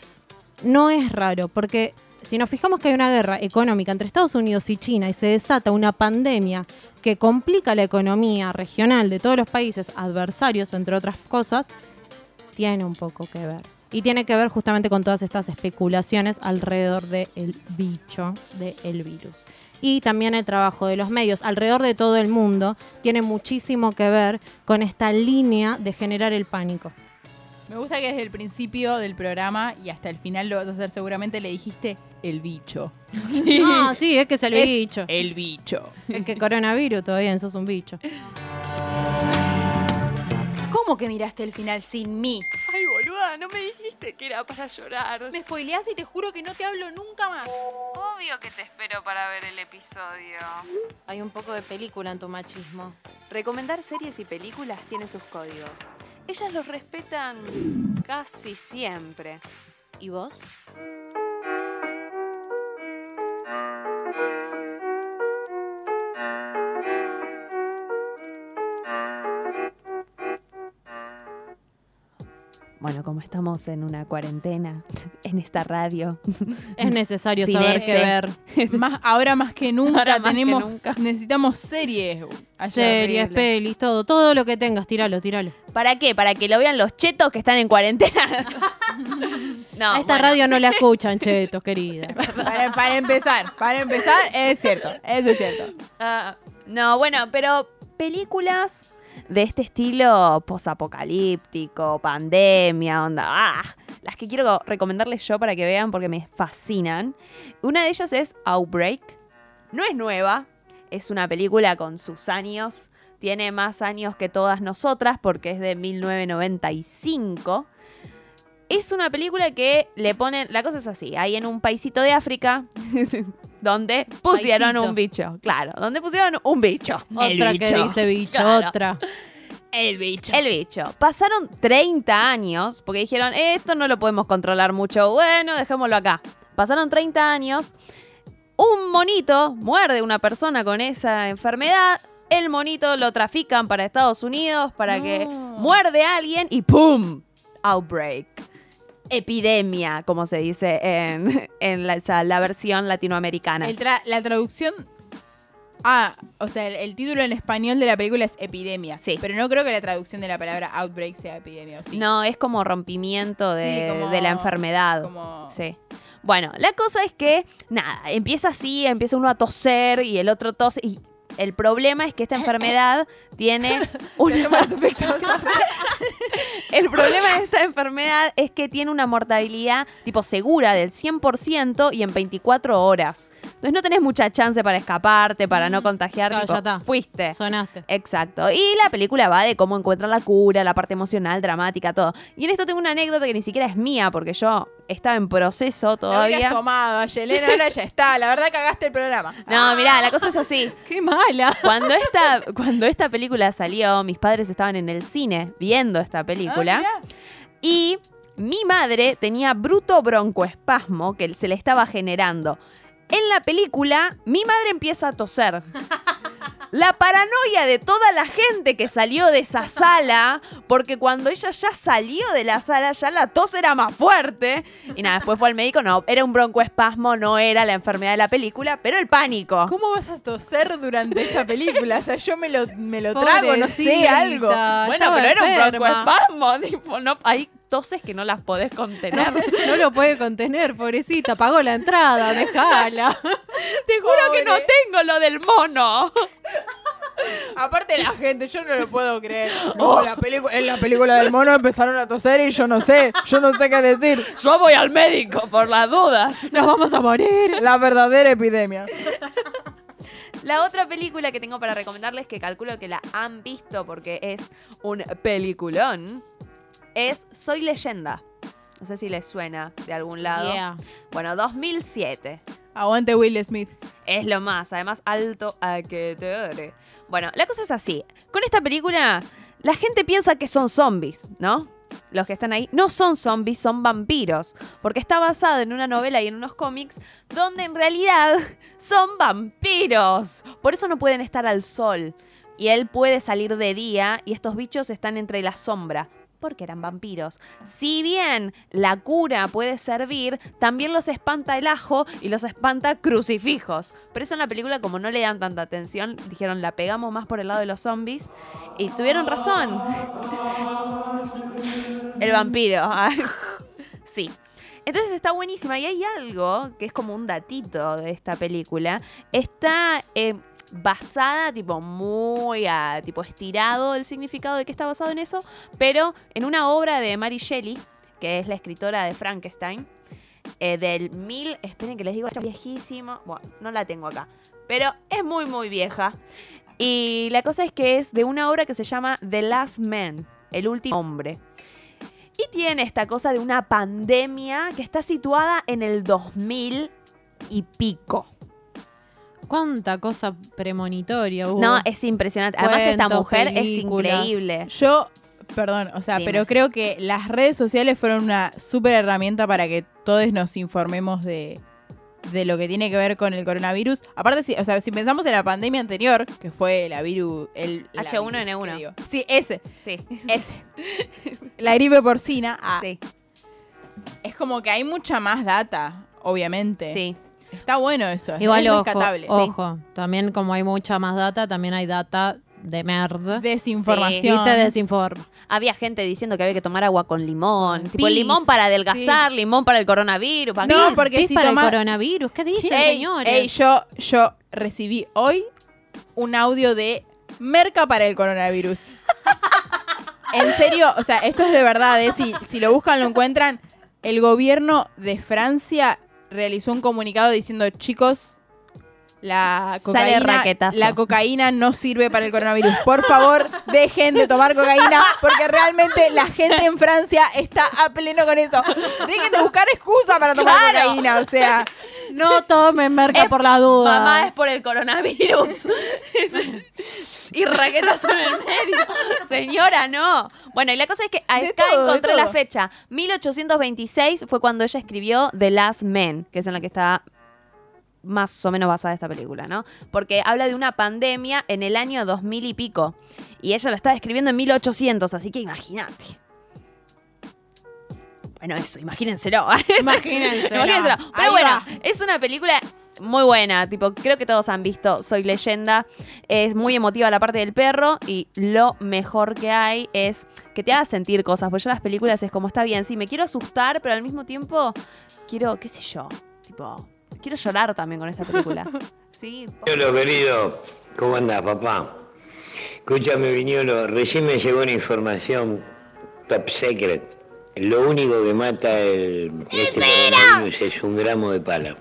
no es raro, porque si nos fijamos que hay una guerra económica entre Estados Unidos y China y se desata una pandemia que complica la economía regional de todos los países adversarios, entre otras cosas, tiene un poco que ver. Y tiene que ver justamente con todas estas especulaciones alrededor del bicho, del virus. Y también el trabajo de los medios alrededor de todo el mundo tiene muchísimo que ver con esta línea de generar el pánico. Me gusta que desde el principio del programa y hasta el final lo vas a hacer seguramente le dijiste el bicho. Ah, sí, es que es el Es bicho. El bicho. Es que coronavirus todavía, sos un bicho. ¿Cómo que miraste el final sin mí? Ay, boluda, no me dijiste que era para llorar. Me spoileás y te juro que no te hablo nunca más. Obvio que te espero para ver el episodio. Hay un poco de película en tu machismo. Recomendar series y películas tiene sus códigos. Ellas los respetan casi siempre. ¿Y vos? Bueno, como estamos en una cuarentena, en esta radio, Es necesario saber ese. qué ver. Más, ahora más que nunca Ahora más que tenemos, nunca. necesitamos series. Series, pelis, todo. Todo lo que tengas, tíralo, tíralo. ¿para qué? ¿Para que lo vean los chetos que están en cuarentena? no, A esta bueno. radio no la escuchan, chetos, querida. Para, para empezar, para empezar, es cierto, eso es cierto. Ah, no, bueno, pero películas de este estilo posapocalíptico, pandemia, onda, ah, las que quiero recomendarles yo para que vean porque me fascinan. Una de ellas es Outbreak. No es nueva, es una película con sus años. Tiene más años que todas nosotras porque es de 1995. Es una película que le ponen. La cosa es así: hay en un paisito de África donde pusieron Paisito. un bicho. Claro, donde pusieron un bicho. otra que dice bicho, Claro. otra. El bicho. El bicho. Pasaron 30 años porque dijeron, esto no lo podemos controlar mucho. Bueno, dejémoslo acá. Pasaron 30 años. Un monito muerde a una persona con esa enfermedad. El monito lo trafican para Estados Unidos para que muerde a alguien y ¡pum! Outbreak. Epidemia, como se dice en, en la, la versión latinoamericana. Tra- la traducción Ah, o sea, el, el título en español de la película es Epidemia. Sí. Pero no creo que la traducción de la palabra outbreak sea epidemia, ¿o sí? No, es como rompimiento de, Sí, como- de la enfermedad. como- Sí. Bueno, la cosa es que, nada, empieza así, empieza uno a toser y el otro tose. Y el problema es que esta enfermedad tiene una... el problema de esta enfermedad es que tiene una mortalidad tipo segura del 100% y en 24 horas. Entonces no tenés mucha chance para escaparte, para no contagiar. Claro, tipo, ya está. Fuiste. Sonaste. Exacto. Y la película va de cómo encuentran la cura, la parte emocional, dramática, todo. Y en esto tengo una anécdota que ni siquiera es mía, porque yo estaba en proceso La todavía. tomado, Yelena, ahora ya está. La verdad cagaste el programa. No, mirá, la cosa es así. ¡Qué mala! Cuando esta, cuando esta película salió, mis padres estaban en el cine viendo esta película. Ah, y mi madre tenía bruto broncoespasmo que se le estaba generando. En la película, mi madre empieza a toser. La paranoia de toda la gente que salió de esa sala, porque cuando ella ya salió de la sala, ya la tos era más fuerte. Y nada, después fue al médico, no, era un broncoespasmo, no era la enfermedad de la película, pero el pánico. ¿Cómo vas a toser durante esa película? O sea, yo me lo, me lo trago, no sé, algo. Bueno, pero era un broncoespasmo, tipo, no, hay toses que no las podés contener. No lo puede contener, pobrecita. Pagó la entrada, déjala. Te juro que no tengo lo del mono. Aparte la gente, yo no lo puedo creer. No, la pelicu- en la película del mono empezaron a toser y yo no sé, yo no sé qué decir. Yo voy al médico por las dudas. Nos vamos a morir. La verdadera epidemia. La otra película que tengo para recomendarles, que calculo que la han visto porque es un peliculón, es Soy leyenda. No sé si les suena de algún lado. Yeah. Bueno, 2007. Aguante Will Smith. Es lo más, además alto a que te ore. Bueno, la cosa es así. Con esta película, la gente piensa que son zombies, ¿no? Los que están ahí no son zombies, son vampiros. Porque está basada en una novela y en unos cómics donde en realidad son vampiros. Por eso no pueden estar al sol. Y él puede salir de día y estos bichos están entre la sombra. Porque eran vampiros. Si bien la cura puede servir, también los espanta el ajo y los espanta crucifijos. Pero eso en la película, como no le dan tanta atención, dijeron la pegamos más por el lado de los zombies. Y tuvieron razón. El vampiro. sí. Entonces está buenísima. Y hay algo que es como un datito de esta película. Está eh, basada, tipo, muy tipo, estirado el significado de que está basado en eso. Pero en una obra de Mary Shelley, que es la escritora de Frankenstein. eh, del mil, esperen que les digo, es viejísimo. Bueno, no la tengo acá. Pero es muy, muy vieja. Y la cosa es que es de una obra que se llama The Last Man, el último hombre. Y tiene esta cosa de una pandemia que está situada en el 2000 y pico. Cuánta cosa premonitoria hubo. No, es impresionante. Además, esta mujer películas. es increíble. Yo, perdón, o sea, Dime. pero creo que las redes sociales fueron una súper herramienta para que todos nos informemos de, de lo que tiene que ver con el coronavirus. Aparte, si, o sea, si pensamos en la pandemia anterior, que fue la virus... El, la H1N1. virus, ¿qué digo? Sí, ese, Sí. ese. la gripe porcina. ah, Sí. Es como que hay mucha más data, obviamente. Sí. Está bueno eso. es- Igual, es ojo, rescatable. sí. ojo. También como hay mucha más data, también hay data de merda. Desinformación. Y te desinforma. Había gente diciendo que había que tomar agua con limón. Tipo, limón para adelgazar, limón para el coronavirus. para- No, porque pis si para toma- el coronavirus. ¿Qué dicen, Ey, señores? ey, yo, yo recibí hoy un audio de Merca para el coronavirus. en serio, o sea, esto es de verdad, ¿eh? si, si lo buscan lo encuentran. El gobierno de Francia realizó un comunicado diciendo, chicos, la cocaína, la cocaína no sirve para el coronavirus. Por favor, dejen de tomar cocaína porque realmente la gente en Francia está a pleno con eso. Dejen de buscar excusa para tomar Claro. cocaína, o sea... No tomen merca por la duda. Mamá es por el coronavirus. y raquetas en el medio. Señora, no. Bueno, y la cosa es que acá todo, encontré la fecha. 1826 fue cuando ella escribió The Last Man, que es en la que está más o menos basada esta película, ¿no? Porque habla de una pandemia en el año 2000 y pico. Y ella lo estaba escribiendo en 1800, así que imagínate. Bueno, eso, imagínenselo. Imagínense. Imagínenselo. Pero Ahí bueno, va. es una película muy buena, tipo, creo que todos han visto Soy leyenda. Es muy emotiva la parte del perro y lo mejor que hay es que te haga sentir cosas. Porque yo las películas es como está bien, sí, me quiero asustar, pero al mismo tiempo quiero, qué sé yo, tipo, quiero llorar también con esta película. Sí, Viñolo, querido, ¿cómo andás, papá? Escúchame, Viñolo, recién me llegó una información top secret. Lo único que mata el, este coronavirus es un gramo de pala.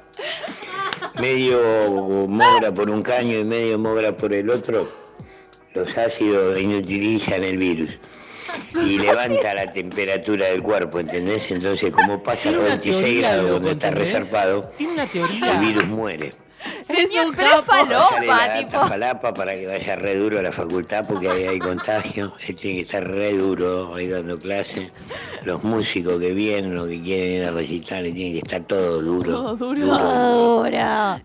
Medio mogra por un caño y medio mogra por el otro. Los ácidos inutilizan el virus. Y levanta la temperatura del cuerpo, ¿entendés? Entonces, como pasa a los 26 grados donde está resarpado, el virus muere. Señor, pero es falopa, tipo. Falapa para que vaya re duro a la facultad porque ahí hay contagio. Él tiene que estar re duro ahí dando clase. Los músicos que vienen, los que quieren ir a recitar, tienen que estar todo duro. duro.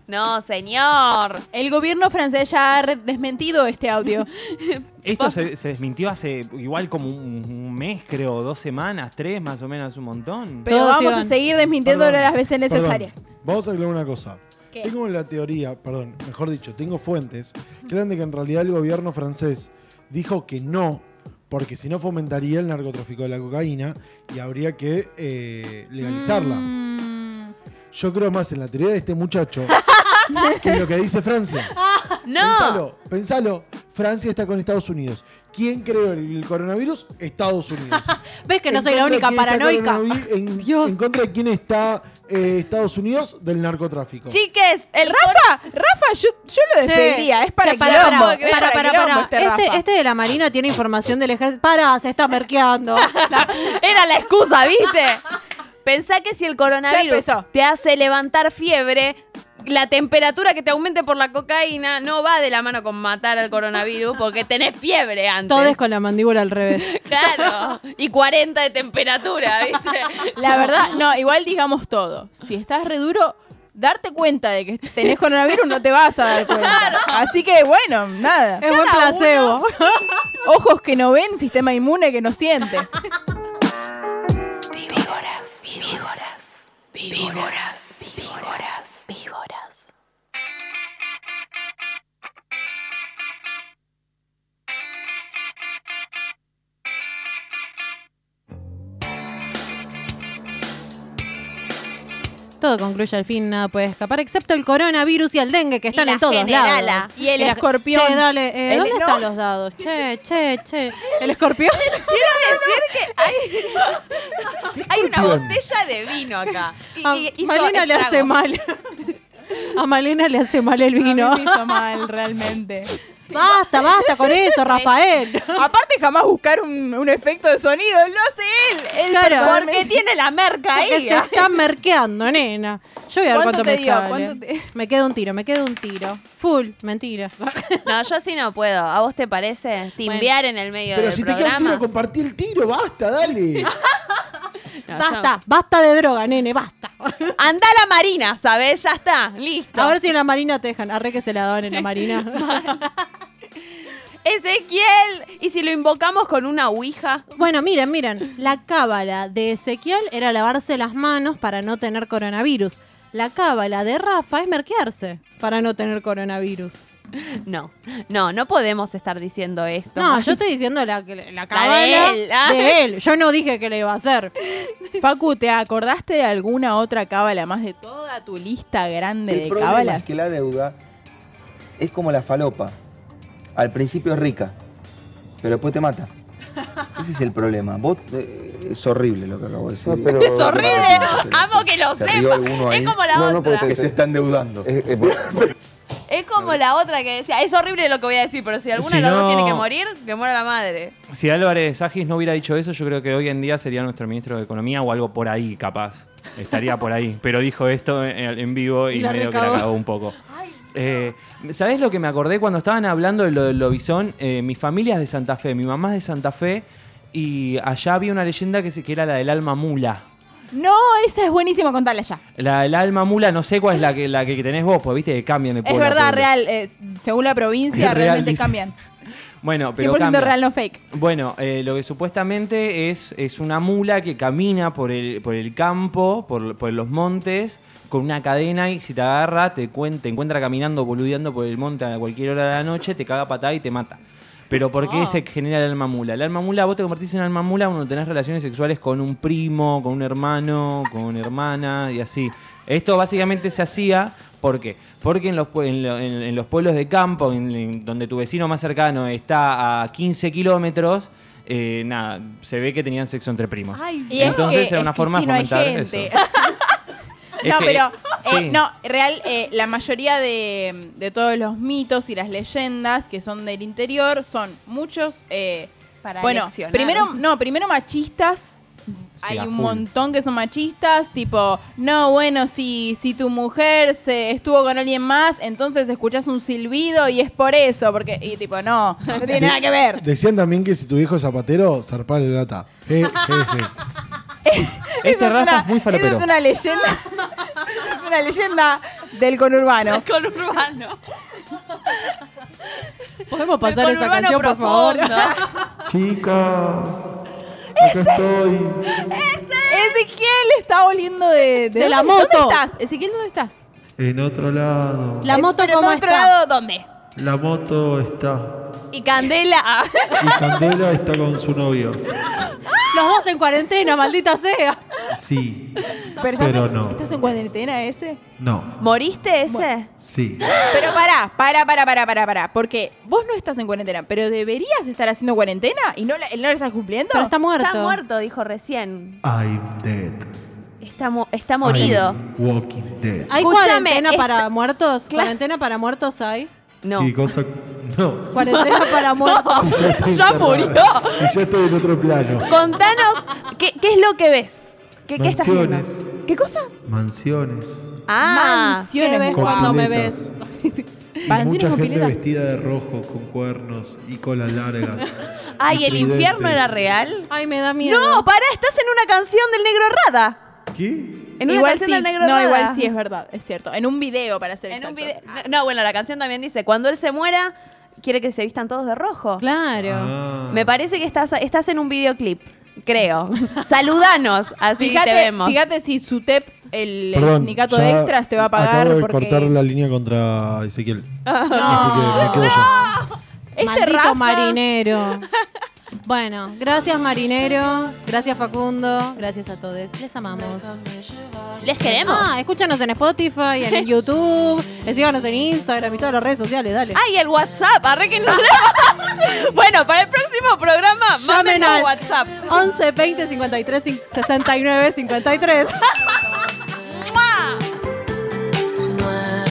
No, señor. El gobierno francés ya ha re- desmentido este audio. Esto se, se desmintió hace igual como un, un mes, creo, dos semanas, tres más o menos, un montón. Pero Todos vamos a seguir desmintiéndolo las veces perdón. Vamos a aclarar una cosa. ¿Qué? Tengo la teoría, perdón, mejor dicho, tengo fuentes que eran de que en realidad el gobierno francés dijo que no, porque si no fomentaría el narcotráfico de la cocaína y habría que eh, legalizarla. Mm, Yo creo más en la teoría de este muchacho que en lo que dice Francia. No. Pensalo, pensalo. Francia está con Estados Unidos. ¿Quién creó el, el coronavirus? Estados Unidos. ¿Ves que no En soy la única paranoica? En, Dios. en contra de quién está eh, Estados Unidos del narcotráfico. Chiques, el Rafa, Rafa, yo, yo lo despediría. Es para para, quilombo, para, es para, para, quilombo para. este Este, este de la Marina tiene información del ejército. Para, se está merqueando. Era la excusa, ¿viste? Pensá que si el coronavirus te hace levantar fiebre, la temperatura que te aumente por la cocaína no va de la mano con matar al coronavirus porque tenés fiebre antes. Todos con la mandíbula al revés. Claro. Y 40 de temperatura, ¿viste? La verdad, no, igual digamos todo. Si estás re duro, darte cuenta de que tenés coronavirus no te vas a dar cuenta. Así que bueno, nada. Es buen placebo. Ojos que no ven, sistema inmune que no siente. Todo concluye al fin, nada puede escapar, excepto el coronavirus y el dengue que están la en todos generala. lados. Y el la- escorpión. Che, dale, eh, El- ¿dónde no. están los dados? Che, che, che. ¿El escorpión? Hay una escorpión? botella de vino acá. Y, A y hizo Malena le hace mal. A Malena le hace mal el A mí vino. me hizo mal, realmente. Basta, basta con eso, Rafael. Aparte, jamás buscar un, un efecto de sonido. Lo hace él. Él Claro. Porque tiene la merca ahí. se está merqueando, nena. Yo voy a ver ¿Cuánto cuánto, te me dio? sale. ¿Cuánto te- Me queda un tiro, me queda un tiro. Full, mentira. No, yo así no puedo. ¿A vos te parece? Timbear en el medio Pero del si te queda el programa. tiro, compartí el tiro, basta, dale. No, basta, basta de droga, nene, basta. Anda a la marina, ¿sabes? Ya está, listo. A ver si en la marina te dejan. Arre que se la daban en la marina. Ezequiel. ¿Y si lo invocamos con una ouija? bueno, miren, miren. La cábala de Ezequiel era lavarse las manos para no tener coronavirus. La cábala de Rafa es merquearse para no tener coronavirus. No, no, no podemos estar diciendo esto. No, yo estoy diciendo la, la cábala él, ah. de él. Yo no dije que le iba a hacer. Facu, ¿te acordaste de alguna otra cábala más de toda tu lista grande El de problema cábalas? es que la deuda es como la falopa. Al principio es rica, pero después te mata. Ese es el problema. Vos, eh, es horrible lo que acabo de decir. Es horrible. Amo que lo sepa. Es como la No, no, otra. porque se está endeudando. Es como la otra que decía, es horrible lo que voy a decir, pero si alguna Si de las dos tiene que morir, que muera la madre. Si Álvarez Agis no hubiera dicho eso, yo creo que hoy en día sería nuestro ministro de Economía o algo por ahí, capaz. Estaría por ahí. Pero dijo esto en, en vivo y Y la medio que la recagó. cagó un poco. Eh, ¿Sabés lo que me acordé cuando estaban hablando de lo del lobizón? Eh, mi familia es de Santa Fe, mi mamá es de Santa Fe y allá había una leyenda que, se- que era la del alma mula. No, esa es buenísima contarla ya. La alma mula, no sé cuál es la que, la que tenés vos, pues viste que cambian Es pueblo a verdad, real. eh, según la provincia, Es real, realmente dice. cambian. Bueno, pero 100% cambia. real, no fake. Bueno, eh, lo que supuestamente es, es una mula que camina por el, por el campo, por, por los montes, con una cadena y si te agarra, te, cuen- te encuentra caminando, boludeando por el monte a cualquier hora de la noche, te caga patada y te mata. Pero ¿por qué Oh. se genera el alma mula? El alma mula, vos te convertís en alma mula cuando tenés relaciones sexuales con un primo, con un hermano, con una hermana y así. Esto básicamente se hacía, ¿por qué? Porque en los, en lo- en- en los pueblos de campo, en- en donde tu vecino más cercano está a 15 kilómetros, eh, nada, se ve que tenían sexo entre primos. Ay, Y es Entonces que- era una es forma si no de hay fomentar gente. eso. No, pero sí. eh, no, real, eh, la mayoría de, de todos los mitos y las leyendas que son del interior son muchos, eh, Para bueno, eleccionar. primero, no, primero machistas. Sí, Hay un full. montón que son machistas, tipo, no, bueno, si, si tu mujer se estuvo con alguien más, entonces escuchás un silbido y es por eso, porque, y tipo, no, no tiene nada que ver. Decían también que si tu viejo es zapatero, zarpale la lata. Je, je, je. Este Eso es Rafa una- es muy Eso falopero. es una leyenda. es una leyenda del conurbano. Con urbano. ¿Podemos pasar Del esa conurbano canción, por favor? Chicas, acá estoy. Ezequiel está oliendo de, De la moto. ¿Dónde estás? Ezequiel, ¿dónde estás? En otro lado. La moto pero cómo en otro está. lado, ¿dónde? La moto está. Y Candela. Y Candela está con su novio. Los dos en cuarentena, maldita sea. Sí. Pero, estás, Pero en, no. ¿Estás en cuarentena ese? No. ¿Moriste ese? Sí. Pero pará, pará, pará, pará, pará, pará. Porque vos no estás en cuarentena, pero deberías estar haciendo cuarentena y no la, no la estás cumpliendo. Pero está muerto. Está muerto, dijo recién. I'm dead. Está, mo- está morido. I'm walking dead. ¿Hay Escúchame, cuarentena para muertos? ¿Cuarentena para muertos hay? No. ¿Qué cosa? No. ¿Cuarentena para muertos? Ya, estoy Ya encerrado. murió. Y ya estoy en otro plano. Contanos, ¿qué, qué es lo que ves? ¿Qué, qué estás viendo? Mansiones. ¿Qué cosa? Mansiones. Ah, Mansiones, ¿Qué ves con cuando me piletas. ves? Y Mansiones mucha con gente piletas. vestida de rojo, con cuernos y colas largas. ay, y ¿el infierno tridentes. era real? Ay, me da miedo. No, pará, estás en una canción del Negro Rada. ¿Qué? En una igual canción sí, del Negro no, Rada. igual sí es verdad, es cierto. En un video para ser En un. No, bueno, la canción también dice, cuando él se muera, quiere que se vistan todos de rojo. Claro. Ah. Me parece que estás, estás en un videoclip, creo. Saludanos, así Fíjate, te vemos. fíjate si SUTEP, el, Perdón, sindicato de extras, te va a pagar Acabo de porque cortar la línea contra Ezequiel. Ah. Así que me quedo yo. este Maldito Rafa, marinero. Bueno, gracias marinero, gracias Facundo, gracias a todos, les amamos. Les queremos. Ah, escúchanos en Spotify, en YouTube, síganos en Instagram y todas las redes sociales, dale. Ay, el WhatsApp, arréquenlo. bueno, para el próximo programa, mándenos al WhatsApp. 11 20 53 69 53.